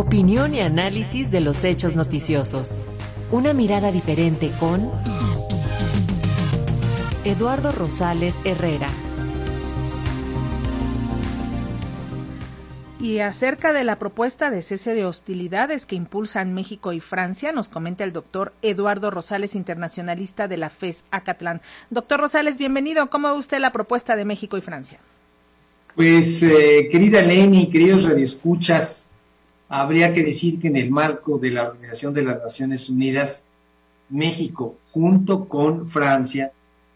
Opinión y análisis de los hechos noticiosos. Una mirada diferente con Eduardo Rosales Herrera. Y acerca de la propuesta de cese de hostilidades que impulsan México y Francia, nos comenta el doctor Eduardo Rosales, internacionalista de la FES Acatlán. Doctor Rosales, bienvenido. ¿Cómo ve usted la propuesta de México y Francia? Pues, eh, querida Leni, queridos radioescuchas, habría que decir que en el marco de la Organización de las Naciones Unidas, México, junto con Francia,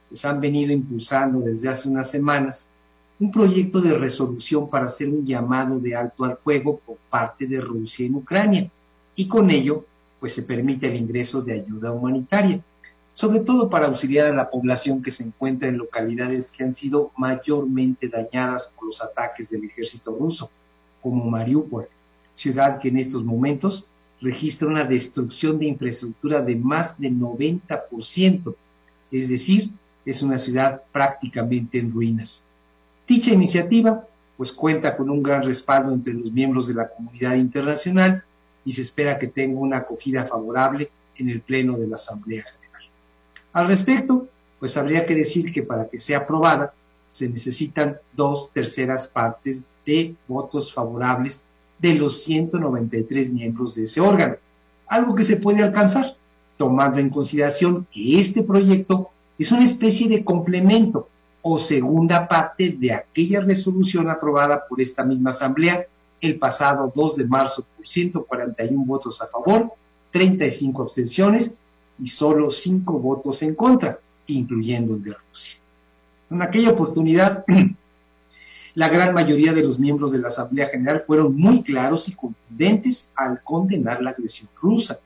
pues han venido impulsando desde hace unas semanas un proyecto de resolución para hacer un llamado de alto al fuego por parte de Rusia en Ucrania. Y con ello pues se permite el ingreso de ayuda humanitaria, sobre todo para auxiliar a la población que se encuentra en localidades que han sido mayormente dañadas por los ataques del ejército ruso, como Mariupol, ciudad que en estos momentos registra una destrucción de infraestructura de más del 90%, es decir, es una ciudad prácticamente en ruinas. Dicha iniciativa pues cuenta con un gran respaldo entre los miembros de la comunidad internacional y se espera que tenga una acogida favorable en el Pleno de la Asamblea General. Al respecto, pues habría que decir que para que sea aprobada se necesitan dos terceras partes de votos favorables de los 193 miembros de ese órgano, algo que se puede alcanzar, tomando en consideración que este proyecto es una especie de complemento o segunda parte de aquella resolución aprobada por esta misma Asamblea el pasado 2 de marzo por 141 votos a favor, 35 abstenciones y solo 5 votos en contra, incluyendo el de Rusia. En aquella oportunidad, la gran mayoría de los miembros de la Asamblea General fueron muy claros y contundentes al condenar la agresión rusa,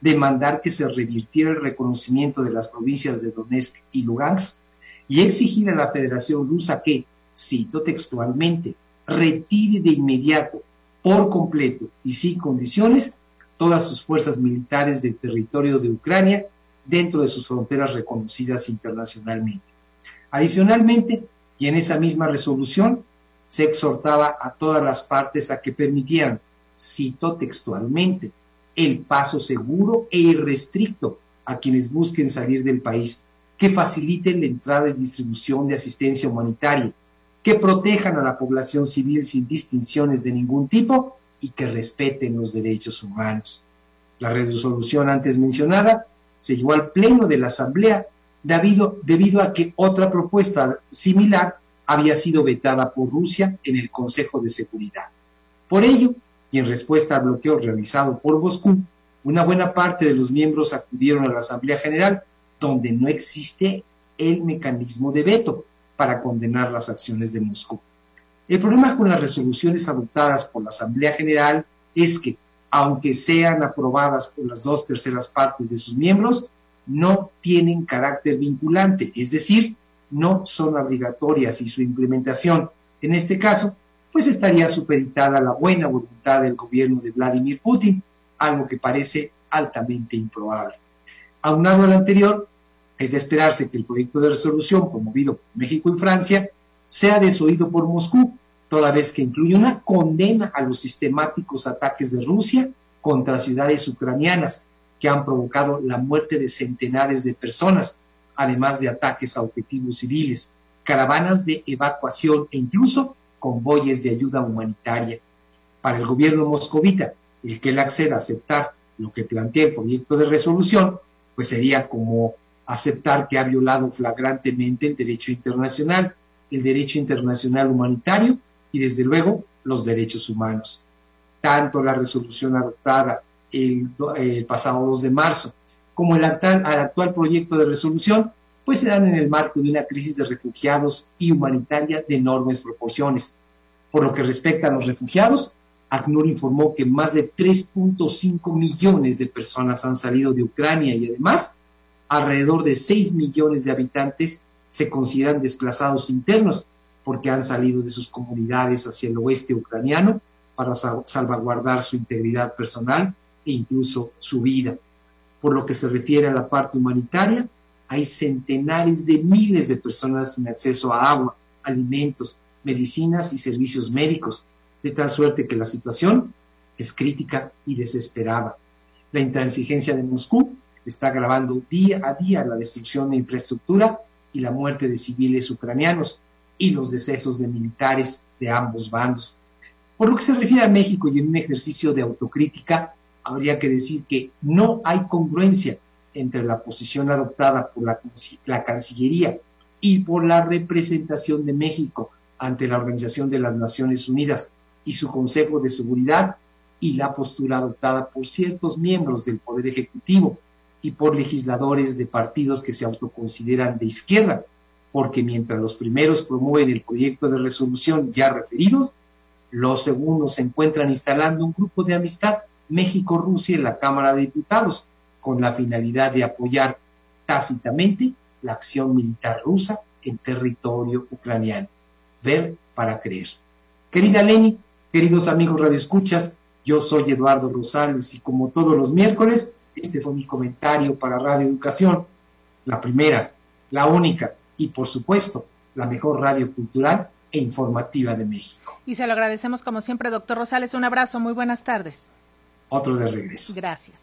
demandar que se revirtiera el reconocimiento de las provincias de Donetsk y Lugansk y exigir a la Federación Rusa que, cito textualmente, retire de inmediato, por completo y sin condiciones, todas sus fuerzas militares del territorio de Ucrania dentro de sus fronteras reconocidas internacionalmente. Adicionalmente, y en esa misma resolución, se exhortaba a todas las partes a que permitieran, cito textualmente, el paso seguro e irrestricto a quienes busquen salir del país que faciliten la entrada y distribución de asistencia humanitaria, que protejan a la población civil sin distinciones de ningún tipo y que respeten los derechos humanos. La resolución antes mencionada se llevó al pleno de la Asamblea debido, debido a que otra propuesta similar había sido vetada por Rusia en el Consejo de Seguridad. Por ello, y en respuesta al bloqueo realizado por Moscú, una buena parte de los miembros acudieron a la Asamblea General donde no existe el mecanismo de veto para condenar las acciones de Moscú. El problema con las resoluciones adoptadas por la Asamblea General es que, aunque sean aprobadas por las dos terceras partes de sus miembros, no tienen carácter vinculante, es decir, no son obligatorias y su implementación, en este caso, pues estaría supeditada a la buena voluntad del gobierno de Vladimir Putin, algo que parece altamente improbable. Aunado al anterior, es de esperarse que el proyecto de resolución promovido por México y Francia sea desoído por Moscú, toda vez que incluye una condena a los sistemáticos ataques de Rusia contra ciudades ucranianas que han provocado la muerte de centenares de personas, además de ataques a objetivos civiles, caravanas de evacuación e incluso convoyes de ayuda humanitaria. Para el gobierno moscovita, el que le acceda a aceptar lo que plantea el proyecto de resolución, pues sería como aceptar que ha violado flagrantemente el derecho internacional, el derecho internacional humanitario y desde luego los derechos humanos. Tanto la resolución adoptada el, pasado 2 de marzo como el actual, el actual proyecto de resolución, pues se dan en el marco de una crisis de refugiados y humanitaria de enormes proporciones. Por lo que respecta a los refugiados, ACNUR informó que más de 3.5 millones de personas han salido de Ucrania y además alrededor de 6 millones de habitantes se consideran desplazados internos porque han salido de sus comunidades hacia el oeste ucraniano para salvaguardar su integridad personal e incluso su vida. Por lo que se refiere a la parte humanitaria, hay centenares de miles de personas sin acceso a agua, alimentos, medicinas y servicios médicos, de tal suerte que la situación es crítica y desesperada. La intransigencia de Moscú está agravando día a día la destrucción de infraestructura y la muerte de civiles ucranianos y los decesos de militares de ambos bandos. Por lo que se refiere a México y en un ejercicio de autocrítica, habría que decir que no hay congruencia entre la posición adoptada por la, Cancillería y por la representación de México ante la Organización de las Naciones Unidas y su Consejo de Seguridad y la postura adoptada por ciertos miembros del Poder Ejecutivo y por legisladores de partidos que se autoconsideran de izquierda, porque mientras los primeros promueven el proyecto de resolución ya referidos, los segundos se encuentran instalando un grupo de amistad México-Rusia en la Cámara de Diputados, con la finalidad de apoyar tácitamente la acción militar rusa en territorio ucraniano. Ver para creer. Querida Leni, queridos amigos radioescuchas, yo soy Eduardo Rosales y como todos los miércoles, este fue mi comentario para Radio Educación, la primera, la única y por supuesto la mejor radio cultural e informativa de México. Y se lo agradecemos como siempre, doctor Rosales. Un abrazo, muy buenas tardes. Otro de regreso. Gracias.